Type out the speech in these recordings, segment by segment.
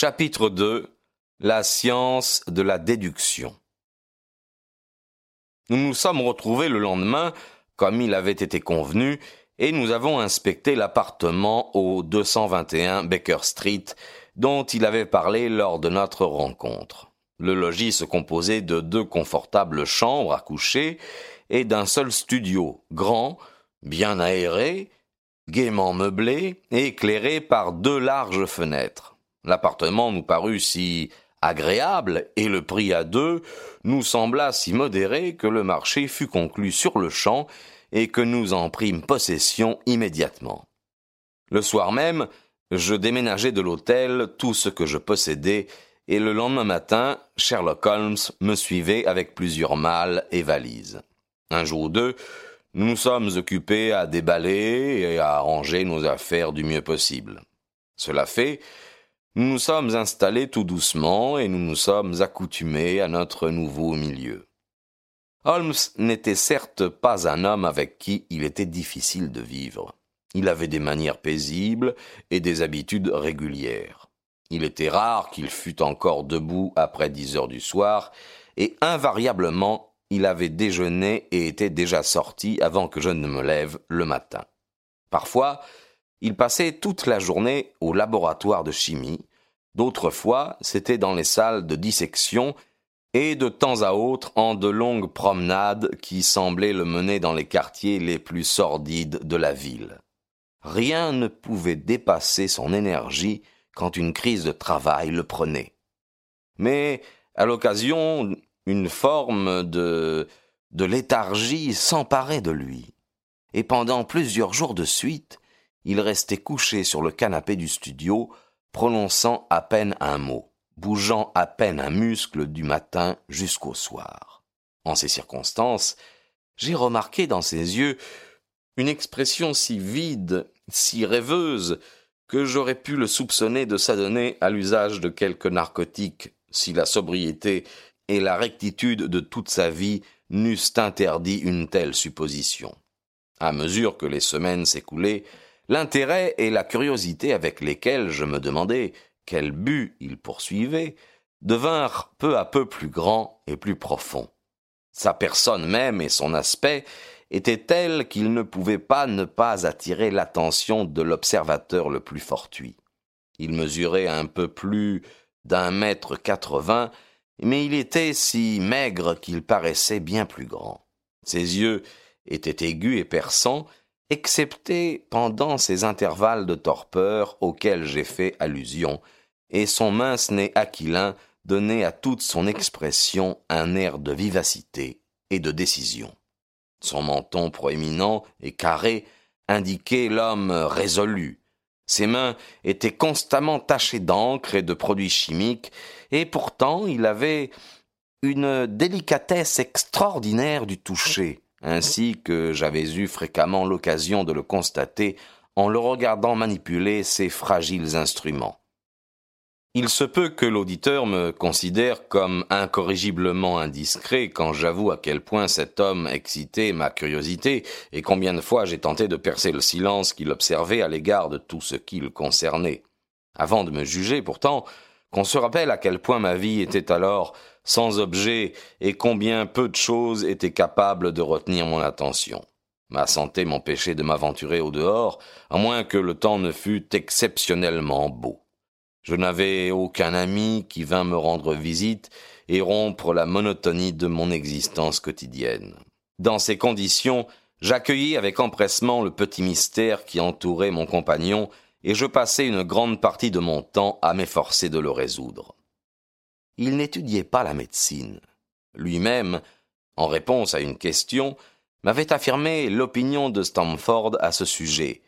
Chapitre 2 La science de la déduction Nous nous sommes retrouvés le lendemain, comme il avait été convenu, et nous avons inspecté l'appartement au 221 Baker Street dont il avait parlé lors de notre rencontre. Le logis se composait de deux confortables chambres à coucher et d'un seul studio, grand, bien aéré, gaiement meublé et éclairé par deux larges fenêtres. L'appartement nous parut si agréable et le prix à deux nous sembla si modéré que le marché fut conclu sur le champ et que nous en prîmes possession immédiatement. Le soir même, je déménageai de l'hôtel tout ce que je possédais et le lendemain matin, Sherlock Holmes me suivait avec plusieurs malles et valises. Un jour ou deux, nous nous sommes occupés à déballer et à arranger nos affaires du mieux possible. Cela fait, nous nous sommes installés tout doucement et nous nous sommes accoutumés à notre nouveau milieu. Holmes n'était certes pas un homme avec qui il était difficile de vivre. Il avait des manières paisibles et des habitudes régulières. Il était rare qu'il fût encore debout après dix heures du soir, et invariablement il avait déjeuné et était déjà sorti avant que je ne me lève le matin. Parfois, il passait toute la journée au laboratoire de chimie, d'autres fois c'était dans les salles de dissection et de temps à autre en de longues promenades qui semblaient le mener dans les quartiers les plus sordides de la ville. Rien ne pouvait dépasser son énergie quand une crise de travail le prenait. Mais, à l'occasion, une forme de, de léthargie s'emparait de lui, et pendant plusieurs jours de suite, il restait couché sur le canapé du studio, prononçant à peine un mot, bougeant à peine un muscle du matin jusqu'au soir. En ces circonstances, j'ai remarqué dans ses yeux une expression si vide, si rêveuse, que j'aurais pu le soupçonner de s'adonner à l'usage de quelque narcotique si la sobriété et la rectitude de toute sa vie n'eussent interdit une telle supposition. À mesure que les semaines s'écoulaient, L'intérêt et la curiosité avec lesquels je me demandais quel but il poursuivait devinrent peu à peu plus grands et plus profonds. Sa personne même et son aspect étaient tels qu'il ne pouvait pas ne pas attirer l'attention de l'observateur le plus fortuit. Il mesurait un peu plus d'un mètre quatre-vingts, mais il était si maigre qu'il paraissait bien plus grand. Ses yeux étaient aigus et perçants, excepté pendant ces intervalles de torpeur auxquels j'ai fait allusion, et son mince nez aquilin donnait à toute son expression un air de vivacité et de décision. Son menton proéminent et carré indiquait l'homme résolu. Ses mains étaient constamment tachées d'encre et de produits chimiques, et pourtant il avait une délicatesse extraordinaire du toucher, ainsi que j'avais eu fréquemment l'occasion de le constater en le regardant manipuler ces fragiles instruments. Il se peut que l'auditeur me considère comme incorrigiblement indiscret quand j'avoue à quel point cet homme excitait ma curiosité et combien de fois j'ai tenté de percer le silence qu'il observait à l'égard de tout ce qui le concernait. Avant de me juger, pourtant, qu'on se rappelle à quel point ma vie était alors sans objet et combien peu de choses étaient capables de retenir mon attention. Ma santé m'empêchait de m'aventurer au dehors, à moins que le temps ne fût exceptionnellement beau. Je n'avais aucun ami qui vînt me rendre visite et rompre la monotonie de mon existence quotidienne. Dans ces conditions, j'accueillis avec empressement le petit mystère qui entourait mon compagnon et je passai une grande partie de mon temps à m'efforcer de le résoudre. Il n'étudiait pas la médecine. Lui-même, en réponse à une question, m'avait affirmé l'opinion de Stamford à ce sujet.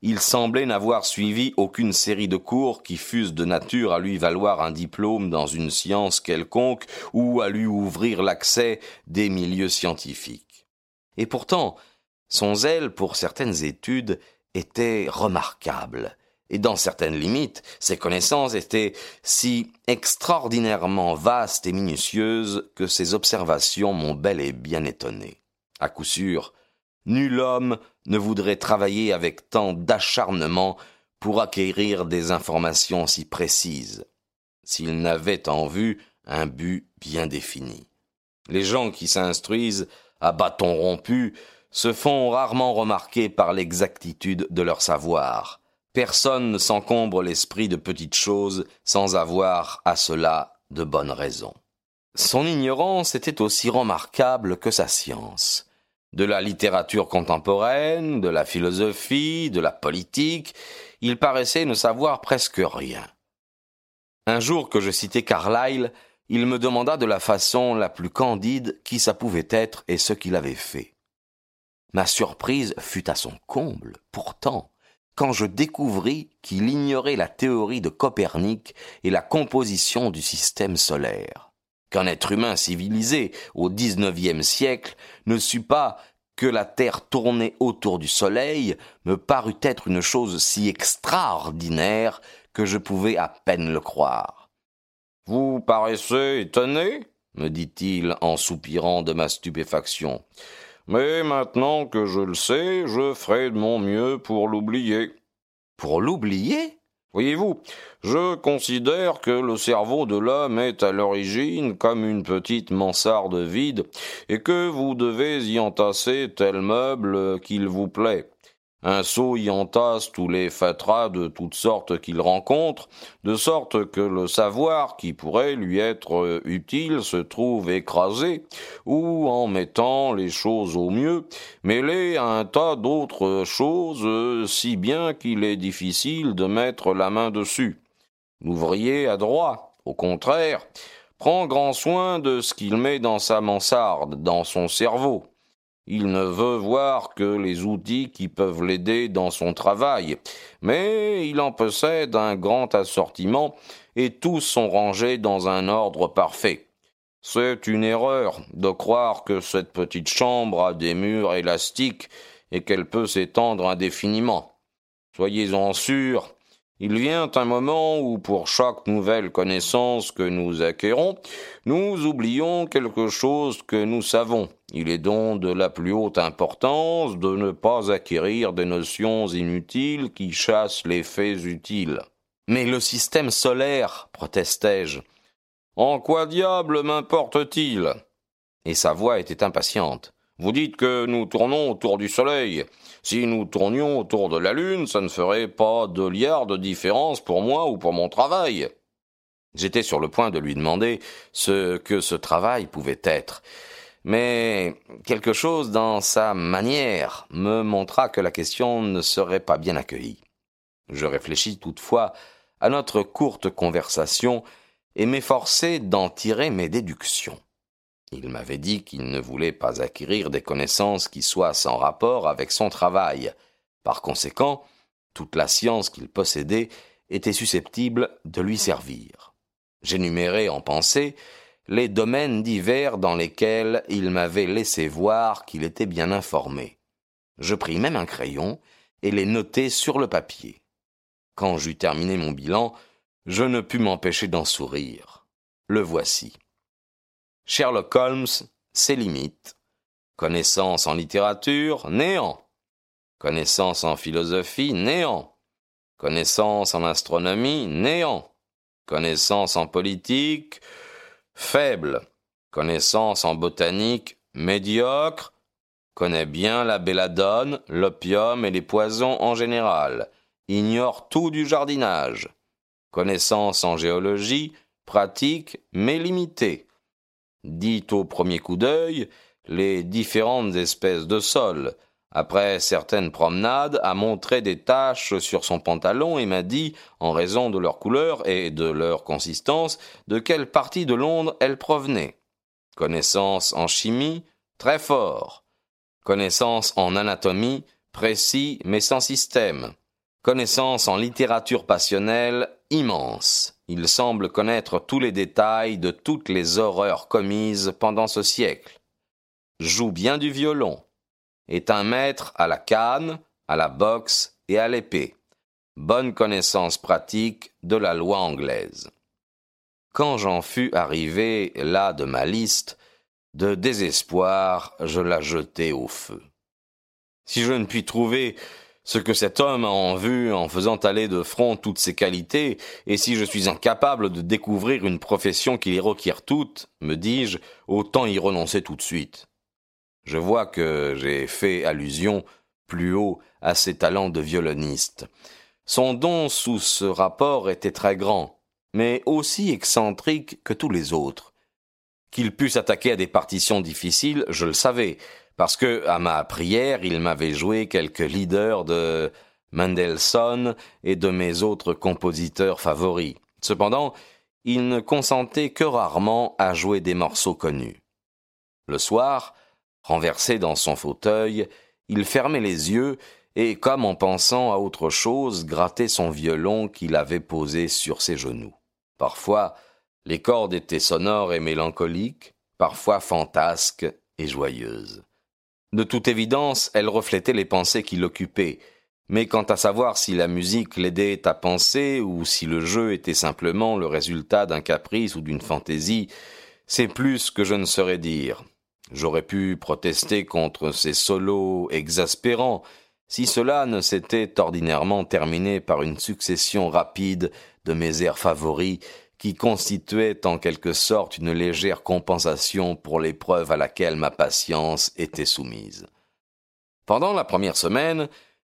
Il semblait n'avoir suivi aucune série de cours qui fussent de nature à lui valoir un diplôme dans une science quelconque ou à lui ouvrir l'accès des milieux scientifiques. Et pourtant, son zèle pour certaines études était remarquable, et dans certaines limites, ses connaissances étaient si extraordinairement vastes et minutieuses que ses observations m'ont bel et bien étonné. À coup sûr, nul homme ne voudrait travailler avec tant d'acharnement pour acquérir des informations si précises, s'il n'avait en vue un but bien défini. Les gens qui s'instruisent à bâton rompu se font rarement remarquer par l'exactitude de leur savoir. Personne ne s'encombre l'esprit de petites choses sans avoir à cela de bonnes raisons. Son ignorance était aussi remarquable que sa science. De la littérature contemporaine, de la philosophie, de la politique, il paraissait ne savoir presque rien. Un jour que je citais Carlyle, il me demanda de la façon la plus candide qui ça pouvait être et ce qu'il avait fait. Ma surprise fut à son comble, pourtant, quand je découvris qu'il ignorait la théorie de Copernic et la composition du système solaire. Qu'un être humain civilisé au XIXe siècle ne sut pas que la Terre tournait autour du Soleil me parut être une chose si extraordinaire que je pouvais à peine le croire. Vous paraissez étonné? me dit-il en soupirant de ma stupéfaction. Mais maintenant que je le sais, je ferai de mon mieux pour l'oublier. Pour l'oublier? Voyez-vous, je considère que le cerveau de l'homme est à l'origine comme une petite mansarde vide, et que vous devez y entasser tel meuble qu'il vous plaît. Un sot y entasse tous les fatras de toutes sortes qu'il rencontre, de sorte que le savoir qui pourrait lui être utile se trouve écrasé, ou en mettant les choses au mieux, mêlé à un tas d'autres choses, si bien qu'il est difficile de mettre la main dessus. L'ouvrier adroit, au contraire, prend grand soin de ce qu'il met dans sa mansarde, dans son cerveau. Il ne veut voir que les outils qui peuvent l'aider dans son travail, mais il en possède un grand assortiment et tous sont rangés dans un ordre parfait. C'est une erreur de croire que cette petite chambre a des murs élastiques et qu'elle peut s'étendre indéfiniment. Soyez-en sûrs, il vient un moment où pour chaque nouvelle connaissance que nous acquérons, nous oublions quelque chose que nous savons. Il est donc de la plus haute importance de ne pas acquérir des notions inutiles qui chassent les faits utiles. Mais le système solaire, protestai-je. En quoi diable m'importe-t-il? Et sa voix était impatiente. Vous dites que nous tournons autour du Soleil. Si nous tournions autour de la Lune, ça ne ferait pas deux liards de différence pour moi ou pour mon travail. J'étais sur le point de lui demander ce que ce travail pouvait être. Mais quelque chose dans sa manière me montra que la question ne serait pas bien accueillie. Je réfléchis toutefois à notre courte conversation et m'efforçai d'en tirer mes déductions. Il m'avait dit qu'il ne voulait pas acquérir des connaissances qui soient sans rapport avec son travail. Par conséquent, toute la science qu'il possédait était susceptible de lui servir. J'énumérai en pensée les domaines divers dans lesquels il m'avait laissé voir qu'il était bien informé. Je pris même un crayon et les notai sur le papier. Quand j'eus terminé mon bilan, je ne pus m'empêcher d'en sourire. Le voici. Sherlock Holmes, ses limites. Connaissance en littérature, néant. Connaissance en philosophie, néant. Connaissance en astronomie, néant. Connaissance en politique, faible. Connaissance en botanique, médiocre. Connaît bien la belladone, l'opium et les poisons en général. Ignore tout du jardinage. Connaissance en géologie, pratique mais limitée dit au premier coup d'œil les différentes espèces de sol. Après certaines promenades, a montré des taches sur son pantalon et m'a dit, en raison de leur couleur et de leur consistance, de quelle partie de Londres elles provenaient. Connaissance en chimie, très fort. Connaissance en anatomie, précis mais sans système. Connaissance en littérature passionnelle, immense. Il semble connaître tous les détails de toutes les horreurs commises pendant ce siècle. Joue bien du violon. Est un maître à la canne, à la boxe et à l'épée. Bonne connaissance pratique de la loi anglaise. Quand j'en fus arrivé là de ma liste, de désespoir, je la jetai au feu. Si je ne puis trouver ce que cet homme a en vue en faisant aller de front toutes ses qualités, et si je suis incapable de découvrir une profession qui les requiert toutes, me dis-je, autant y renoncer tout de suite. Je vois que j'ai fait allusion plus haut à ses talents de violoniste. Son don sous ce rapport était très grand, mais aussi excentrique que tous les autres. Qu'il pût s'attaquer à des partitions difficiles, je le savais, parce que, à ma prière, il m'avait joué quelques leaders de Mendelssohn et de mes autres compositeurs favoris. Cependant, il ne consentait que rarement à jouer des morceaux connus. Le soir, renversé dans son fauteuil, il fermait les yeux et, comme en pensant à autre chose, grattait son violon qu'il avait posé sur ses genoux. Parfois, les cordes étaient sonores et mélancoliques, parfois fantasques et joyeuses. De toute évidence, elle reflétait les pensées qui l'occupaient, mais quant à savoir si la musique l'aidait à penser ou si le jeu était simplement le résultat d'un caprice ou d'une fantaisie, c'est plus que je ne saurais dire. J'aurais pu protester contre ces solos exaspérants si cela ne s'était ordinairement terminé par une succession rapide de mes airs favoris qui constituait en quelque sorte une légère compensation pour l'épreuve à laquelle ma patience était soumise. Pendant la première semaine,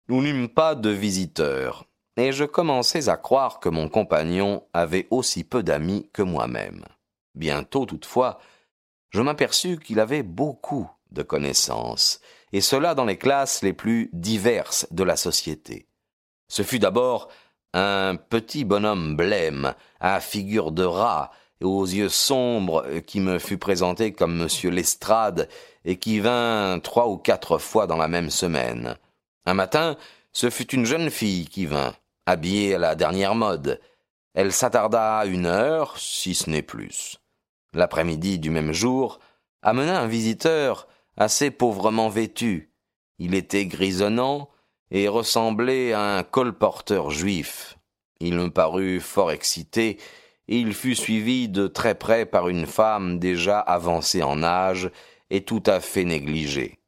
nous n'eûmes pas de visiteurs, et je commençais à croire que mon compagnon avait aussi peu d'amis que moi-même. Bientôt, toutefois, je m'aperçus qu'il avait beaucoup de connaissances, et cela dans les classes les plus diverses de la société. Ce fut d'abord un petit bonhomme blême, à figure de rat aux yeux sombres, qui me fut présenté comme monsieur Lestrade et qui vint trois ou quatre fois dans la même semaine. Un matin, ce fut une jeune fille qui vint, habillée à la dernière mode. Elle s'attarda une heure, si ce n'est plus. L'après-midi du même jour, amena un visiteur assez pauvrement vêtu. Il était grisonnant, et ressemblait à un colporteur juif. Il me parut fort excité, et il fut suivi de très près par une femme déjà avancée en âge et tout à fait négligée.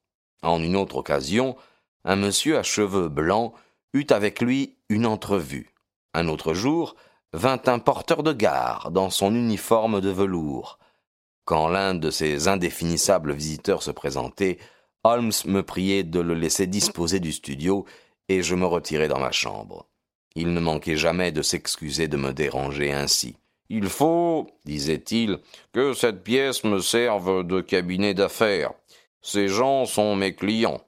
En une autre occasion, un monsieur à cheveux blancs eut avec lui une entrevue. Un autre jour, vint un porteur de gare dans son uniforme de velours. Quand l'un de ces indéfinissables visiteurs se présentait, Holmes me priait de le laisser disposer du studio, et je me retirai dans ma chambre. Il ne manquait jamais de s'excuser de me déranger ainsi. Il faut, disait-il, que cette pièce me serve de cabinet d'affaires. Ces gens sont mes clients.